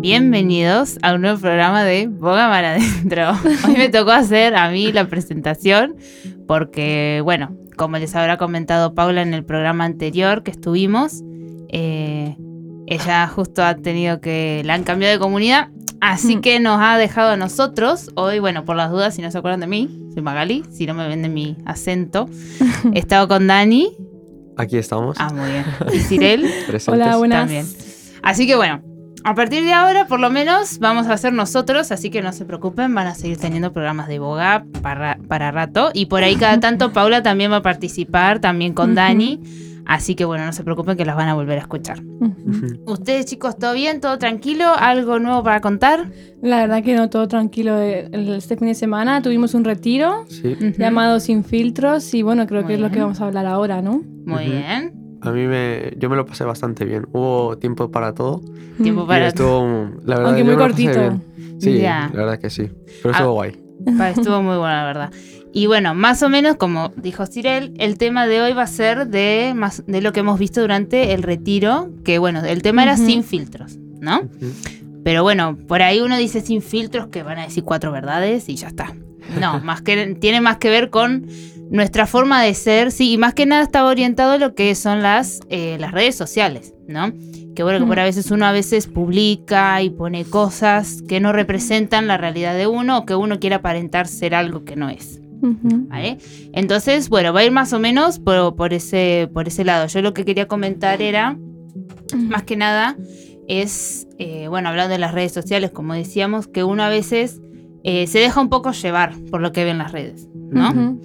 bienvenidos a un nuevo programa de Boga para Adentro. Hoy me tocó hacer a mí la presentación porque, bueno, como les habrá comentado Paula en el programa anterior que estuvimos, eh, ella justo ha tenido que, la han cambiado de comunidad, así que nos ha dejado a nosotros. Hoy, bueno, por las dudas, si no se acuerdan de mí, soy Magali, si no me venden mi acento. He estado con Dani. Aquí estamos. Ah, muy bien. Y Cirel. Hola, buenas. También. Así que bueno, a partir de ahora, por lo menos, vamos a ser nosotros, así que no se preocupen, van a seguir teniendo programas de boga para, para rato. Y por ahí cada tanto Paula también va a participar, también con Dani. Así que bueno, no se preocupen que las van a volver a escuchar. ¿Ustedes chicos, todo bien? ¿Todo tranquilo? ¿Algo nuevo para contar? La verdad que no, todo tranquilo. el- Este fin de semana tuvimos un retiro Sí. Llamado Sin Filtros y bueno, creo Muy que es lo que vamos a hablar ahora, ¿no? Muy bien. A mí me, yo me lo pasé bastante bien. Hubo tiempo para todo. Tiempo Y para estuvo, la verdad, Aunque muy cortito. bien. Sí, la verdad que sí. Pero Ah. estuvo guay. Pa- Estuvo muy bueno, la verdad. Y bueno, más o menos como dijo Cirel, el tema de hoy va a ser de, más, de lo que hemos visto durante el retiro, que bueno, el tema era sin filtros, ¿no? Pero bueno, por ahí uno dice sin filtros que van a decir cuatro verdades y ya está. No, más que tiene más que ver con nuestra forma de ser, sí, y más que nada estaba orientado a lo que son las, eh, las redes sociales, ¿no? Que bueno, que por a veces uno a veces publica y pone cosas que no representan la realidad de uno o que uno quiere aparentar ser algo que no es. ¿vale? Entonces, bueno, va a ir más o menos por, por ese, por ese lado. Yo lo que quería comentar era, más que nada, es, eh, bueno, hablando de las redes sociales, como decíamos, que uno a veces eh, se deja un poco llevar por lo que ve en las redes, ¿no?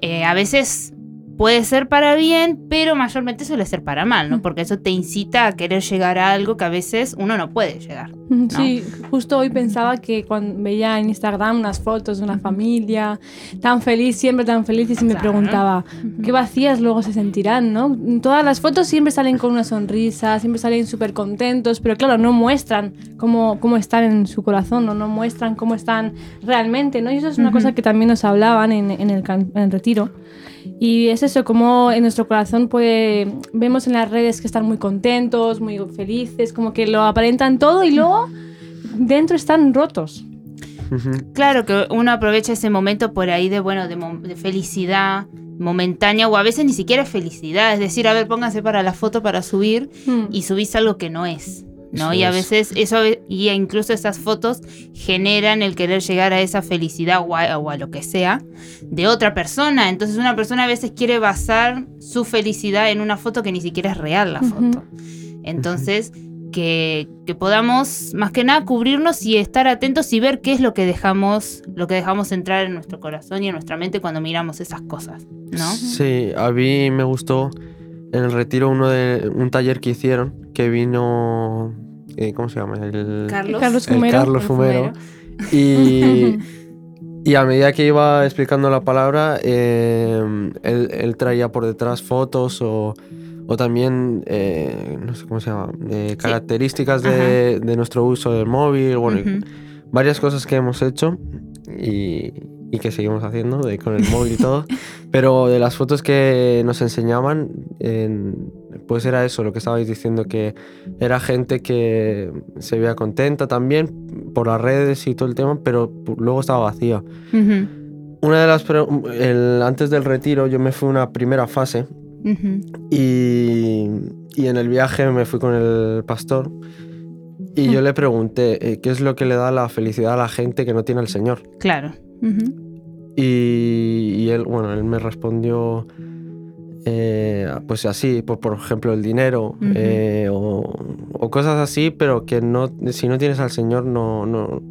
Eh, a veces puede ser para bien, pero mayormente suele ser para mal, ¿no? Porque eso te incita a querer llegar a algo que a veces uno no puede llegar. Ujú, Sí, justo hoy pensaba que cuando veía en Instagram unas fotos de una familia tan feliz, siempre tan felices, y me Claro. preguntaba, ¿qué vacías luego se sentirán, no? Todas las fotos siempre salen con una sonrisa, siempre salen súper contentos, pero claro, no muestran cómo, cómo están en su corazón, ¿no? no muestran cómo están realmente, ¿no? Y eso es una Ujú. cosa que también nos hablaban en, en el, en el retiro. Y es eso, como en nuestro corazón puede, vemos en las redes que están muy contentos, muy felices, como que lo aparentan todo y luego dentro están rotos. Claro que uno aprovecha ese momento por ahí de, bueno, de, mo- de felicidad momentánea o a veces ni siquiera es felicidad. Es decir, a ver, pónganse para la foto para subir y subís algo que no es. ¿No? Eso y a es. veces eso y incluso esas fotos generan el querer llegar a esa felicidad o a, o a lo que sea de otra persona. Entonces una persona a veces quiere basar su felicidad en una foto que ni siquiera es real la foto. Entonces que, que podamos más que nada cubrirnos y estar atentos y ver qué es lo que dejamos lo que dejamos entrar en nuestro corazón y en nuestra mente cuando miramos esas cosas, ¿no? Sí, a mí me gustó en el retiro uno de un taller que hicieron que vino. Eh, ¿Cómo se llama? El, Carlos, Carlos el Fumero. Carlos Fumero. Y, y a medida que iba explicando la palabra, eh, él, él traía por detrás fotos o, o también, eh, no sé cómo se llama, eh, características de, de nuestro uso del móvil, bueno, varias cosas que hemos hecho y, y que seguimos haciendo de- con el móvil y todo. Pero de las fotos que nos enseñaban, en- pues era eso, lo que estabais diciendo, que era gente que se veía contenta también por las redes y todo el tema, pero luego estaba vacía. Una de las... el- antes del retiro yo me fui a una primera fase y, y en el viaje me fui con el pastor y yo le pregunté eh, qué es lo que le da la felicidad a la gente que no tiene al Señor. Claro. Y, y él, bueno, él me respondió, eh, pues así, por, por ejemplo, el dinero eh, o, o cosas así, pero que no, si no tienes al Señor, no... no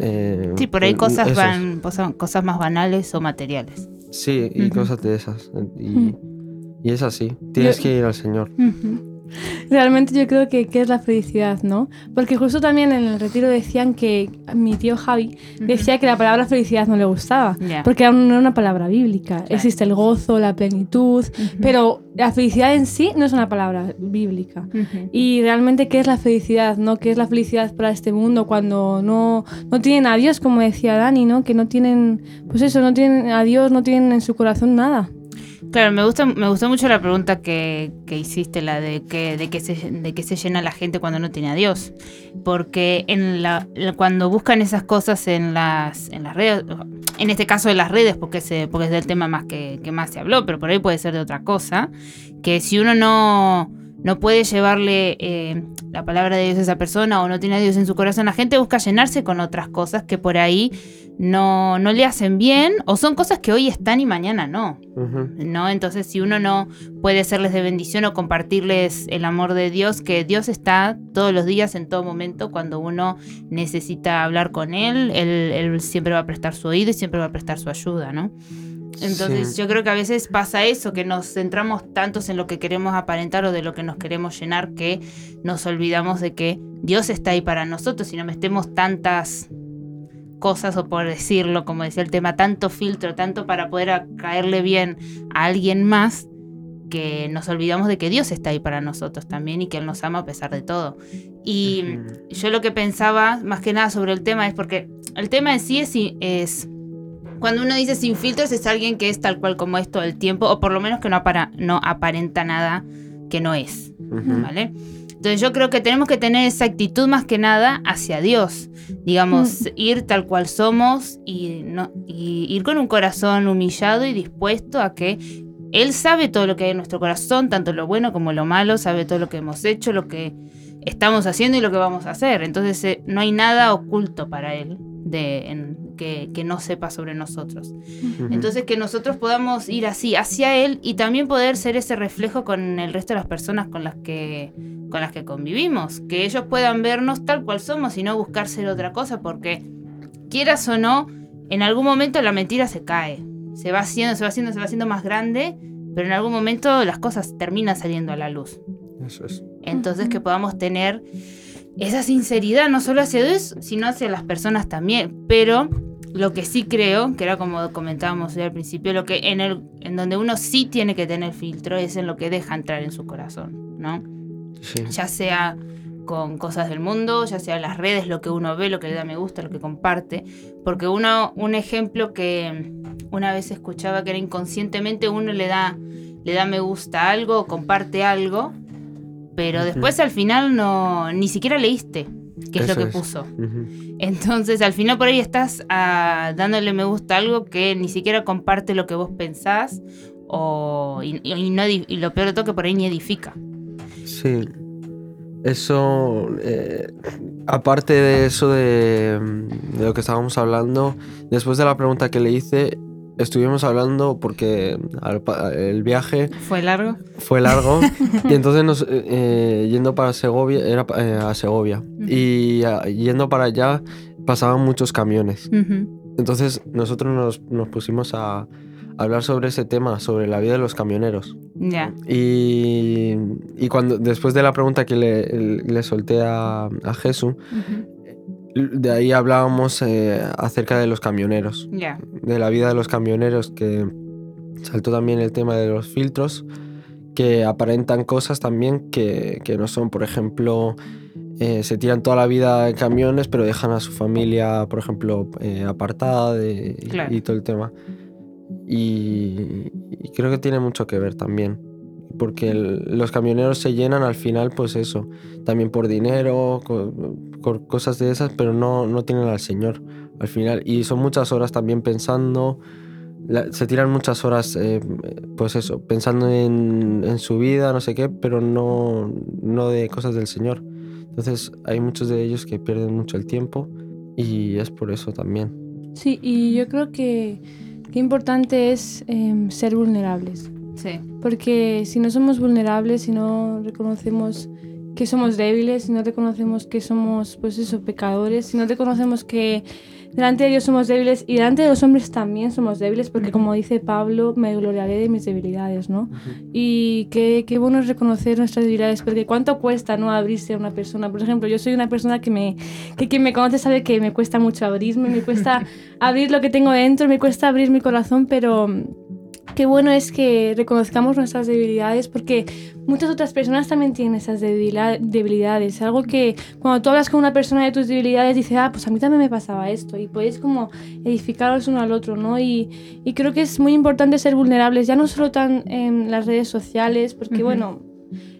eh, Sí, por ahí pues, cosas van, cosas, cosas más banales o materiales. Sí, y cosas de esas. Y, y es así, tienes Yo- que ir al Señor. Realmente yo creo que, que es la felicidad, ¿no? Porque justo también en el retiro decían que mi tío Javi decía que la palabra felicidad no le gustaba, porque no era una palabra bíblica. Existe el gozo, la plenitud, pero la felicidad en sí no es una palabra bíblica. Y realmente, ¿qué es la felicidad? ¿no? ¿Qué es la felicidad para este mundo cuando no, no tienen a Dios, como decía Dani, ¿no? Que no tienen, pues eso, no tienen a Dios, no tienen en su corazón nada. Claro, me gusta, me gustó mucho la pregunta que, que hiciste, la de que, de que se, de que se llena la gente cuando no tiene a Dios. Porque en la, cuando buscan esas cosas en las, en las redes, en este caso de las redes, porque, se, porque es del tema más que, que más se habló, pero por ahí puede ser de otra cosa, que si uno no, no puede llevarle eh, la palabra de Dios a esa persona o no tiene a Dios en su corazón, la gente busca llenarse con otras cosas que por ahí no, no le hacen bien o son cosas que hoy están y mañana no. ¿no? Entonces, si uno no puede serles de bendición o compartirles el amor de Dios, que Dios está todos los días, en todo momento, cuando uno necesita hablar con Él, Él, él siempre va a prestar su oído y siempre va a prestar su ayuda, ¿no? Entonces, Sí. yo creo que a veces pasa eso, que nos centramos tantos en lo que queremos aparentar o de lo que nos queremos llenar, que nos olvidamos de que Dios está ahí para nosotros y no metemos tantas cosas, o por decirlo, como decía el tema, tanto filtro, tanto para poder caerle bien a alguien más, que nos olvidamos de que Dios está ahí para nosotros también y que Él nos ama a pesar de todo. Y yo lo que pensaba más que nada sobre el tema es porque el tema en sí es, es cuando uno dice sin filtros es alguien que es tal cual como es todo el tiempo, o por lo menos que no, apara- no aparenta nada que no es. ¿vale? Entonces yo creo que tenemos que tener esa actitud más que nada hacia Dios, digamos, ir tal cual somos y, no, y ir con un corazón humillado y dispuesto a que Él sabe todo lo que hay en nuestro corazón, tanto lo bueno como lo malo, sabe todo lo que hemos hecho, lo que estamos haciendo y lo que vamos a hacer. Entonces eh, no hay nada oculto para Él de, en- que, que no sepa sobre nosotros. Entonces que nosotros podamos ir así hacia él y también poder ser ese reflejo con el resto de las personas con las que con las que convivimos, que ellos puedan vernos tal cual somos y no buscar ser otra cosa porque quieras o no, en algún momento la mentira se cae. Se va haciendo, se va haciendo, se va haciendo más grande, pero en algún momento las cosas terminan saliendo a la luz. Eso es. Entonces que podamos tener esa sinceridad, no solo hacia Dios, sino hacia las personas también. Pero lo que sí creo, que era como comentábamos al principio, lo que en el, en donde uno sí tiene que tener filtro es en lo que deja entrar en su corazón, ¿no? Sí. Ya sea con cosas del mundo, ya sea las redes, lo que uno ve, lo que le da me gusta, lo que comparte. Porque uno, un ejemplo que una vez escuchaba que era inconscientemente uno le da, le da me gusta a algo o comparte algo, pero después al final no, ni siquiera leíste qué es Eso lo que es. puso. Entonces al final por ahí estás ah, dándole me gusta a algo que ni siquiera comparte lo que vos pensás o, y, y no, edi- y lo peor de todo que por ahí ni edifica. Sí. Eso, eh, aparte de eso de, de lo que estábamos hablando, después de la pregunta que le hice, estuvimos hablando porque el viaje ¿Fue largo? fue largo y entonces nos, eh, eh, yendo para Segovia, era eh, a Segovia, y ah, yendo para allá pasaban muchos camiones. Entonces nosotros nos, nos pusimos a hablar sobre ese tema, sobre la vida de los camioneros. Ya. Y, y cuando después de la pregunta que le, le solté a, a Jesús. De ahí hablábamos eh, acerca de los camioneros, Ya. de la vida de los camioneros, que saltó también el tema de los filtros, que aparentan cosas también que, que no son, por ejemplo, eh, se tiran toda la vida en camiones, pero dejan a su familia, por ejemplo, eh, apartada de- y- todo el tema. Y, y creo que tiene mucho que ver también. Porque el- los camioneros se llenan al final, pues eso, también por dinero, co- por cosas de esas, pero no, no tienen al Señor al final. Y son muchas horas también pensando, la- se tiran muchas horas, eh, pues eso, pensando en, en su vida, no sé qué, pero no, no de cosas del Señor. Entonces hay muchos de ellos que pierden mucho el tiempo y es por eso también. Sí, y yo creo que qué importante es em, ser vulnerables. Sí. Porque si no somos vulnerables, si no reconocemos que somos débiles, si no reconocemos que somos, pues eso, pecadores, si no reconocemos que delante de Dios somos débiles y delante de los hombres también somos débiles, porque como dice Pablo, me gloriaré de mis debilidades, ¿no? Y qué, qué bueno es reconocer nuestras debilidades, porque cuánto cuesta no abrirse a una persona. Por ejemplo, yo soy una persona que me que quien me conoce sabe que me cuesta mucho abrirme, me cuesta abrir lo que tengo dentro, me cuesta abrir mi corazón, pero qué bueno es que reconozcamos nuestras debilidades porque muchas otras personas también tienen esas debilidad- debilidades. Algo que cuando tú hablas con una persona de tus debilidades dice, ah, pues a mí también me pasaba esto y podéis como edificaros uno al otro, ¿no? Y, y creo que es muy importante ser vulnerables, ya no solo tan en las redes sociales, porque bueno,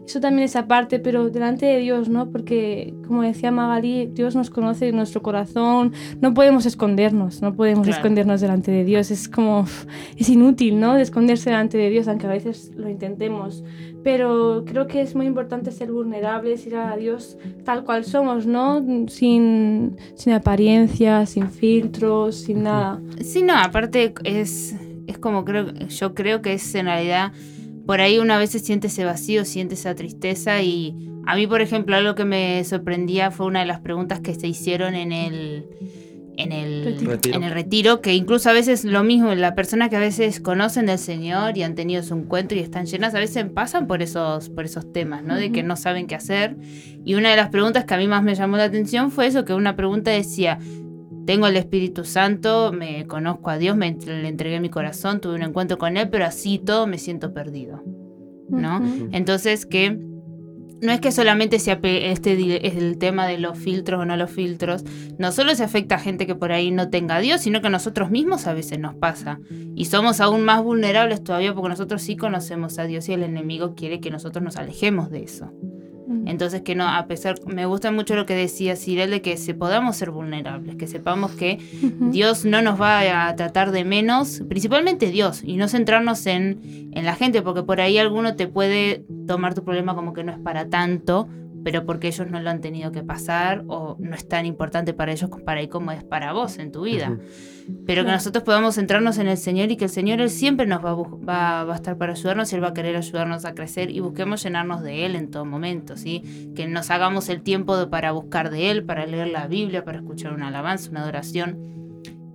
eso también es aparte, pero delante de Dios, ¿no? Porque, como decía Magali, Dios nos conoce en nuestro corazón, no podemos escondernos, no podemos Claro. escondernos delante de Dios, es como, es inútil, ¿no? De esconderse delante de Dios, aunque a veces lo intentemos. Pero creo que es muy importante ser vulnerables, ir a Dios tal cual somos, ¿no? Sin, sin apariencias, sin filtros, sin nada. Sí, no, aparte es, es como creo, yo creo que es en realidad, por ahí una vez siente ese vacío, siente esa tristeza y a mí, por ejemplo, algo que me sorprendía fue una de las preguntas que se hicieron en el, en el, Retiro. en el retiro, que incluso a veces lo mismo, las personas que a veces conocen del Señor y han tenido su encuentro y están llenas, a veces pasan por esos, por esos temas, ¿no? De que no saben qué hacer. Y una de las preguntas que a mí más me llamó la atención fue eso, que una pregunta decía, tengo el Espíritu Santo, me conozco a Dios, me, le entregué mi corazón, tuve un encuentro con Él, pero así todo me siento perdido. ¿no? Entonces que no es que solamente sea pe- este es el tema de los filtros o no los filtros, no solo se afecta a gente que por ahí no tenga a Dios, sino que a nosotros mismos a veces nos pasa. Y somos aún más vulnerables todavía porque nosotros sí conocemos a Dios y el enemigo quiere que nosotros nos alejemos de eso. Entonces que no, a pesar, me gusta mucho lo que decía Cyril de que se podamos ser vulnerables, que sepamos que. Dios no nos va a tratar de menos, principalmente Dios, y no centrarnos en, en la gente, porque por ahí alguno te puede tomar tu problema como que no es para tanto, pero porque ellos no lo han tenido que pasar o no es tan importante para ellos para ahí como es para vos en tu vida. Pero que nosotros podamos centrarnos en el Señor y que el Señor Él siempre nos va a, va, va a estar para ayudarnos y Él va a querer ayudarnos a crecer y busquemos llenarnos de Él en todo momento, ¿sí? Que nos hagamos el tiempo de- para buscar de Él, para leer la Biblia, para escuchar una alabanza, una adoración.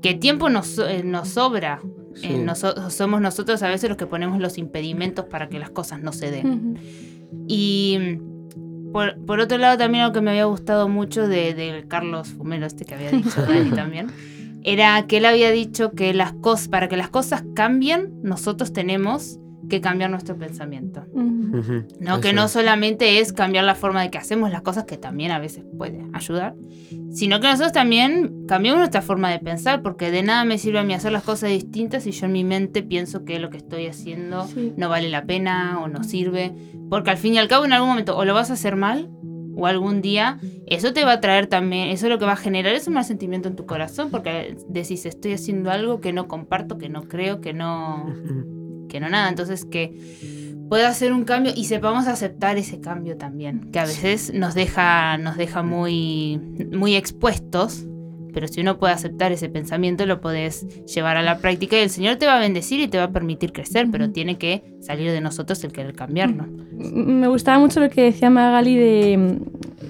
Que tiempo nos, eh, nos sobra. Sí. Eh, noso- somos nosotros a veces los que ponemos los impedimentos para que las cosas no se den. Ujú. Y mm, por, por otro lado, también algo que me había gustado mucho de, de Carlos Fumero, este que había dicho Dani también, era que él había dicho que las cosas, para que las cosas cambien, nosotros tenemos que cambiar nuestro pensamiento. No, que no es. solamente es cambiar la forma de que hacemos las cosas, que también a veces puede ayudar, sino que nosotros también cambiamos nuestra forma de pensar, porque de nada me sirve a mí hacer las cosas distintas si yo en mi mente pienso que lo que estoy haciendo Sí. no vale la pena o no sirve, porque al fin y al cabo en algún momento o lo vas a hacer mal o algún día eso te va a traer también, eso lo que va a generar es un mal sentimiento en tu corazón, porque decís estoy haciendo algo que no comparto, que no creo, que no. Que no nada. Entonces que pueda hacer un cambio y sepamos aceptar ese cambio también, que a veces nos deja, nos deja muy, muy expuestos. Pero si uno puede aceptar ese pensamiento, lo puedes llevar a la práctica y el Señor te va a bendecir y te va a permitir crecer, pero tiene que salir de nosotros el querer cambiarlo. M- Me gustaba mucho lo que decía Magali de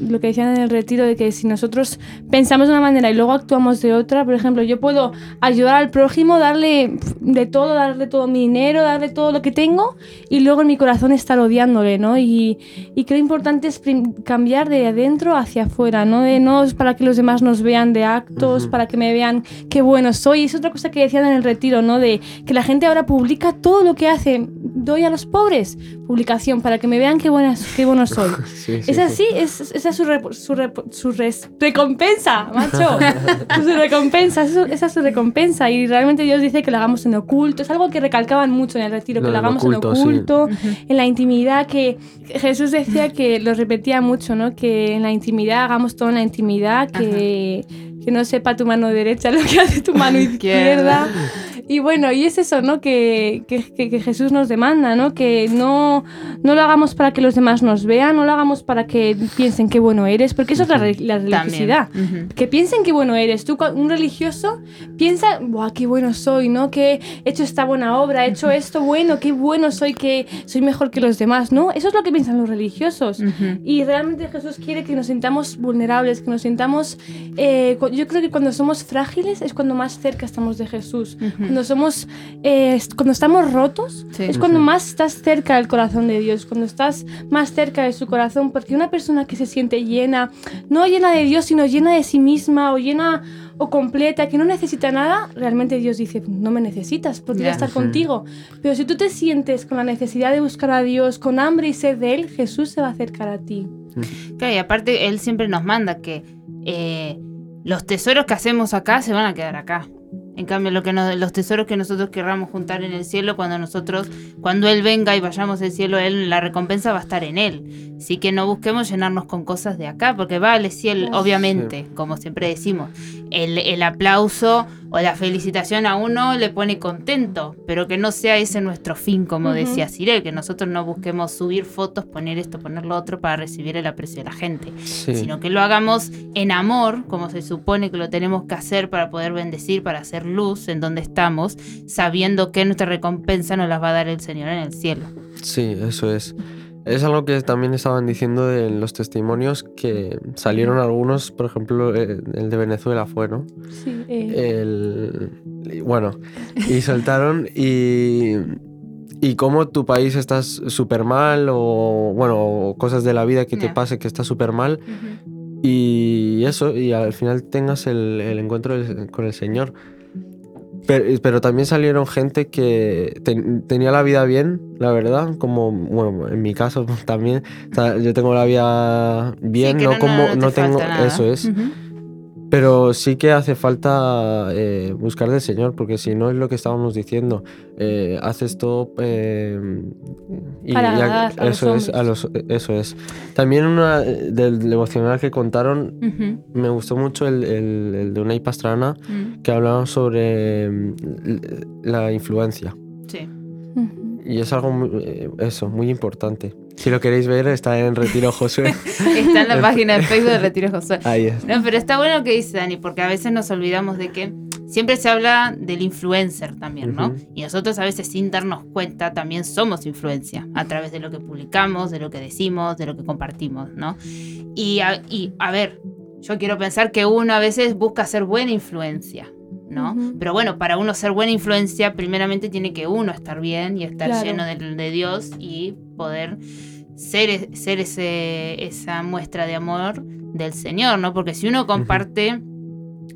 lo que decían en el retiro de que si nosotros pensamos de una manera y luego actuamos de otra, por ejemplo, yo puedo ayudar al prójimo, darle de todo, darle todo mi dinero, darle todo lo que tengo y luego en mi corazón estar odiándole, ¿no? Y, y creo importante es cambiar de adentro hacia afuera, ¿no? De no es para que los demás nos vean de actos, Ujú. para que me vean qué bueno soy. Es otra cosa que decían en el retiro, ¿no? De que la gente ahora publica todo lo que hace. Doy a los pobres publicación para que me vean qué, buena, qué bueno soy. Sí, sí, Es sí. así, es, esa es su, rep- su, rep- su res- recompensa, macho. su recompensa, eso- esa es su recompensa. Y realmente Dios dice que lo hagamos en oculto. Es algo que recalcaban mucho en el retiro, Lo que lo hagamos oculto, en sí. oculto, en la intimidad, que Jesús decía que lo repetía mucho, ¿no? Que en la intimidad hagamos todo en la intimidad, que, que no sepa tu mano derecha lo que hace tu mano izquierda. Y bueno, y es eso, ¿no? Que, que, que- Jesús nos demanda, ¿no? Que no, no lo hagamos para que los demás nos vean, no lo hagamos para que piensen qué bueno eres, porque eso es la, la religiosidad. Que piensen qué bueno eres. Tú, un religioso, piensa, ¡buah, qué bueno soy! ¿No? Que he hecho esta buena obra, he hecho esto bueno, qué bueno soy, que soy mejor que los demás, ¿no? Eso es lo que piensan los religiosos. Ujú. Y realmente Jesús quiere que nos sintamos vulnerables, que nos sintamos... eh, yo creo que cuando somos frágiles es cuando más cerca estamos de Jesús. Cuando somos, eh, cuando estamos rotos, Sí. es cuando más estás cerca del corazón de Dios, cuando estás más cerca de su corazón, porque una persona que se siente llena, no llena de Dios, sino llena de sí misma o llena o completa, que no necesita nada, realmente Dios dice, no me necesitas, podría Ya. estar Ujú. contigo. Pero si tú te sientes con la necesidad de buscar a Dios, con hambre y sed de Él, Jesús se va a acercar a ti. Claro, y aparte él siempre nos manda que eh, los tesoros que hacemos acá se van a quedar acá. En cambio, lo que nos- los tesoros que nosotros querramos juntar en el cielo, cuando nosotros, cuando Él venga y vayamos al cielo, Él, la recompensa va a estar en Él. Así que no busquemos llenarnos con cosas de acá, porque vale, Claro. obviamente, como siempre decimos, el, el aplauso o la felicitación a uno le pone contento, pero que no sea ese nuestro fin, como decía Cyril, que nosotros no busquemos subir fotos, poner esto, poner lo otro para recibir el aprecio de la gente Sí. sino que lo hagamos en amor, como se supone que lo tenemos que hacer para poder bendecir, para hacer luz en donde estamos, sabiendo que nuestra recompensa nos las va a dar el Señor en el cielo. Sí, eso es. Es algo que también estaban diciendo de los testimonios que salieron algunos, por ejemplo, eh, el de Venezuela fue, ¿no? Sí, eh, El, bueno, y soltaron y, y cómo tu país estás súper mal o, bueno, cosas de la vida que te pase que está súper mal y eso, y al final tengas el, el encuentro con el Señor. Pero, pero también salieron gente que ten- tenía la vida bien, la verdad, como, bueno, en mi caso también, o sea, yo tengo la vida bien, Sí, no, no- como, no- no te no tengo, eso es. Pero sí que hace falta eh, buscar del Señor, porque si no es lo que estábamos diciendo, eh, haces todo eh, y, Para y a- a los eso es, a los, eso es. También una del devocional que contaron, me gustó mucho el, el, el de Unai Pastrana, Mm, que hablaba sobre l- la influencia. Sí. Y es algo muy, eh, eso, muy importante. Si lo queréis ver, está en Retiro Josué. Está en la página de Facebook de Retiro Josué. Ahí es. No, pero está bueno lo que dice Dani, porque a veces nos olvidamos de que siempre se habla del influencer también, ¿no? Ujú. Y nosotros a veces sin darnos cuenta también somos influencia a través de lo que publicamos, de lo que decimos, de lo que compartimos, ¿no? Y a, y, a ver, yo quiero pensar que uno a veces busca ser buena influencia. ¿No? Pero bueno, para uno ser buena influencia, primeramente tiene que uno estar bien y estar Claro. lleno de, de Dios y poder ser, e- ser ese, esa muestra de amor del Señor, ¿no? Porque si uno comparte,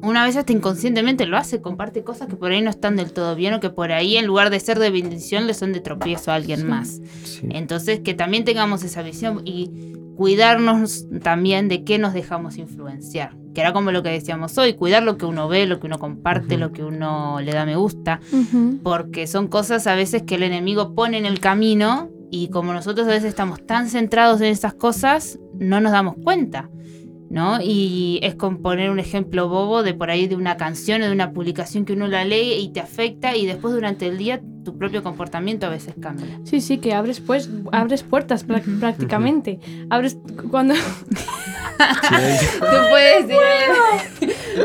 una vez hasta inconscientemente lo hace, comparte cosas que por ahí no están del todo bien o que por ahí en lugar de ser de bendición le son de tropiezo a alguien Sí. más. Sí. Entonces, que también tengamos esa visión y cuidarnos también de qué nos dejamos influenciar. Que era como lo que decíamos hoy, cuidar lo que uno ve, lo que uno comparte, Ujú. lo que uno le da me gusta, Ujú. porque son cosas a veces que el enemigo pone en el camino y como nosotros a veces estamos tan centrados en esas cosas, no nos damos cuenta. ¿No? Y es con poner un ejemplo bobo de por ahí de una canción o de una publicación que uno la lee y te afecta y después durante el día tu propio comportamiento a veces cambia. Sí, sí, que abres pues abres puertas prácticamente. Abres cuando Tú puedes decir.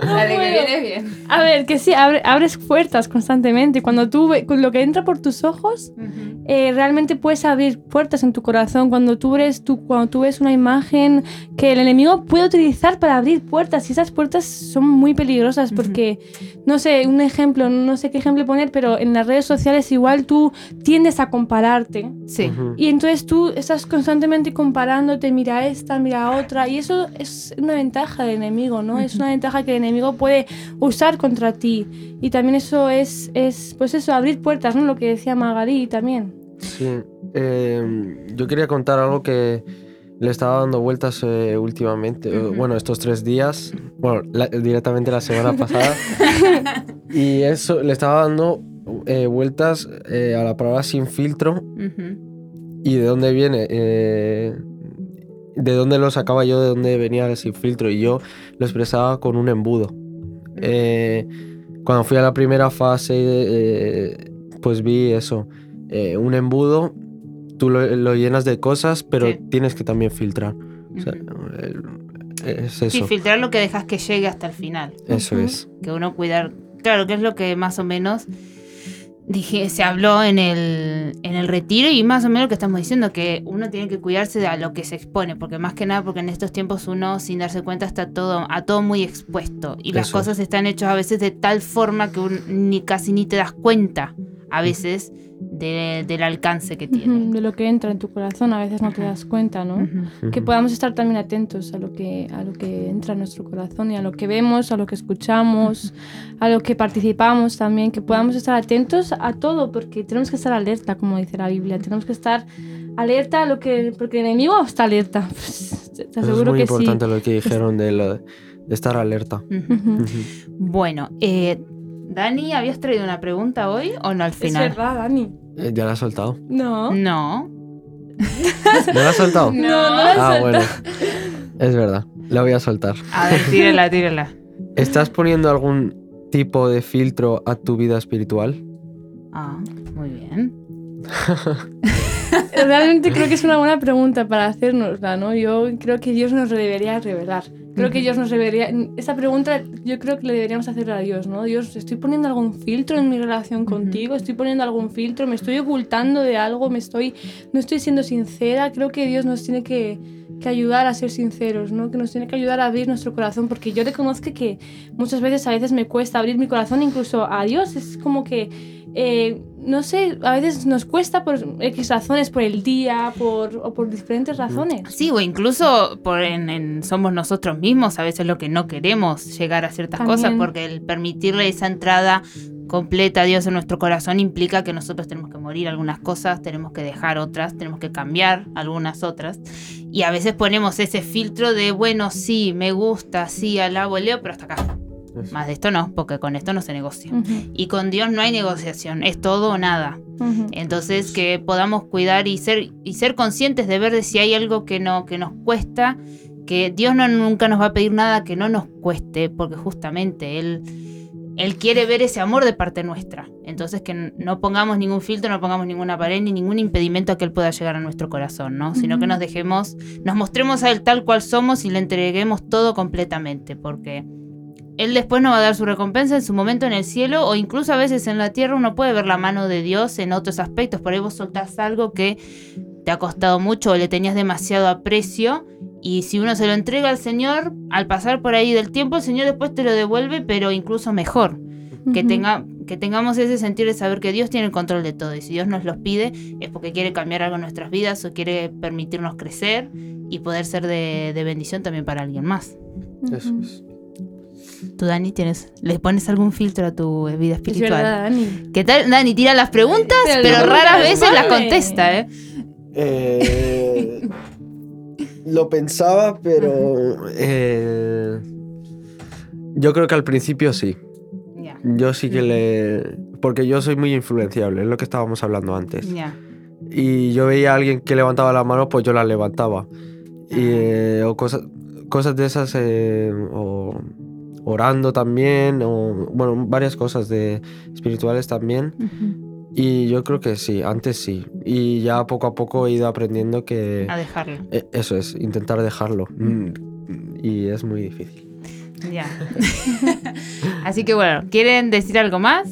Dale, que puedo. viene bien. A ver, que sí, abre- abres puertas constantemente. Cuando tú ve- con lo que entra por tus ojos, eh, realmente puedes abrir puertas en tu corazón. Cuando tú, ves, tú, cuando tú ves una imagen que el enemigo puede utilizar para abrir puertas, y esas puertas son muy peligrosas porque, no sé, un ejemplo, no sé qué ejemplo poner, pero en las redes sociales igual tú tiendes a compararte. Sí. Ujú. Y entonces tú estás constantemente comparándote, mira esta, mira otra, y eso es una ventaja del enemigo, ¿no? Es una ventaja que el enemigo puede usar contra ti. Y también eso es, es pues eso, abrir puertas, ¿no? Lo que decía Magalí también. Sí, eh, yo quería contar algo que le estaba dando vueltas eh, últimamente, eh, bueno, estos tres días, bueno, la- directamente la semana pasada, y eso le estaba dando eh, vueltas a la palabra sin filtro y de dónde viene, eh, de dónde lo sacaba yo, de dónde venía el sin filtro, y yo lo expresaba con un embudo. Eh, cuando fui a la primera fase, eh, pues vi eso, eh, un embudo, tú lo, lo llenas de cosas, pero Sí. tienes que también filtrar. O sea, el- es Sí, filtrar lo que dejas que llegue hasta el final. eso es. Que uno cuidar. Claro, que es lo que más o menos dije, se habló en el, en el retiro y más o menos lo que estamos diciendo, que uno tiene que cuidarse de a lo que se expone, porque más que nada, porque en estos tiempos uno sin darse cuenta está todo, a todo muy expuesto. Y las Eso. cosas están hechas a veces de tal forma que un- ni casi ni te das cuenta a veces de- del alcance que tiene. De lo que entra en tu corazón, a veces no te das cuenta, ¿no? Que podamos estar también atentos a lo que, a lo que entra en nuestro corazón y a lo que vemos, a lo que escuchamos, a lo que participamos también, que podamos estar atentos a todo, porque tenemos que estar alerta, como dice la Biblia, tenemos que estar alerta a lo que, porque el enemigo está alerta. Pues, te Eso es aseguro muy que importante lo que dijeron de, lo- de estar alerta. Sí. Bueno, eh, Dani, ¿habías traído una pregunta hoy o no al Es final? verdad, Dani. Eh, ¿Ya la has soltado? No. No. ¿Ya la has soltado? No, no la Ah, bueno. Es verdad. La voy a soltar. A ver, tírala, tírala. ¿Estás poniendo algún tipo de filtro a tu vida espiritual? Ah, muy bien. Realmente creo que es una buena pregunta para hacernosla, ¿no? Yo creo que Dios nos debería revelar. Creo que. Dios nos debería... Esa pregunta yo creo que le deberíamos hacer a Dios, ¿no? Dios, ¿estoy poniendo algún filtro en mi relación contigo? ¿Estoy poniendo algún filtro? ¿Me estoy ocultando de algo? ¿Me estoy... ¿No estoy siendo sincera? Creo que Dios nos tiene que, que ayudar a ser sinceros, ¿no? Que nos tiene que ayudar a abrir nuestro corazón, porque yo reconozco que muchas veces, a veces me cuesta abrir mi corazón, incluso a Dios. Es como que... eh, no sé, a veces nos cuesta por X razones, por el día, por, o por diferentes razones. Sí, o incluso por en, en- somos nosotros mismos a veces lo que no queremos llegar a ciertas También. cosas, porque el permitirle esa entrada completa a Dios en nuestro corazón implica que nosotros tenemos que morir algunas cosas, tenemos que dejar otras, tenemos que cambiar algunas otras. Y a veces ponemos ese filtro de, bueno, sí, me gusta, sí, alabo, leo, pero hasta acá. Más de esto no, porque con esto no se negocia. Y con Dios no hay negociación, es todo o nada. Entonces que podamos cuidar y ser, y ser conscientes de ver de si hay algo que, no, que nos cuesta, que Dios no, nunca nos va a pedir nada que no nos cueste, porque justamente Él, Él quiere ver ese amor de parte nuestra. Entonces que no pongamos ningún filtro, no pongamos ninguna pared ni ningún impedimento a que Él pueda llegar a nuestro corazón, ¿no? Sino que nos dejemos, nos mostremos a Él tal cual somos y le entreguemos todo completamente, porque... Él después nos va a dar su recompensa en su momento en el cielo o incluso a veces en la tierra uno puede ver la mano de Dios en otros aspectos. Por ahí vos soltás algo que te ha costado mucho o le tenías demasiado aprecio y si uno se lo entrega al Señor, al pasar por ahí del tiempo, el Señor después te lo devuelve, pero incluso mejor. Que, tenga, que tengamos ese sentir de saber que Dios tiene el control de todo y si Dios nos los pide es porque quiere cambiar algo en nuestras vidas o quiere permitirnos crecer y poder ser de, de bendición también para alguien más. Eso es. ¿Tú, Dani, tienes, le pones algún filtro a tu vida Es espiritual? verdad, Dani. ¿Qué tal? Dani tira las preguntas, Pero raras veces las contesta, ¿eh? Eh, lo pensaba, pero eh, yo creo que al principio sí. Yo sí que le... Porque yo soy muy influenciable, es lo que estábamos hablando antes. Y yo veía a alguien que levantaba la mano, pues yo la levantaba. Y, eh, o cosas, cosas de esas, eh, o orando también, o bueno, varias cosas de espirituales también. Y yo creo que sí, antes sí. Y ya poco a poco he ido aprendiendo que A dejarlo. eh, eso es, intentar dejarlo. Mm, Y es muy difícil. Ya. Así que bueno, ¿quieren decir algo más?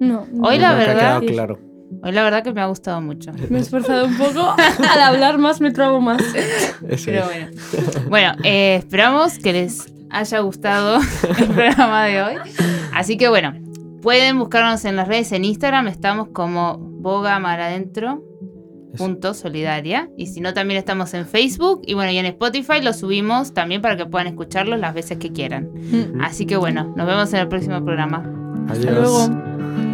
No. Hoy no. la Creo que ha verdad- claro. Hoy la verdad que me ha gustado mucho. Me he esforzado un poco. Al hablar más me trabo más. Eso Pero es. bueno. Bueno, eh, esperamos que les haya gustado el programa de hoy. Así que bueno, pueden buscarnos en las redes en Instagram. Estamos como Boga Mar Adentro. Punto solidaria y si no también estamos en Facebook y bueno y en Spotify lo subimos también para que puedan escucharlo las veces que quieran así que bueno nos vemos en el próximo programa Hasta Adiós. luego.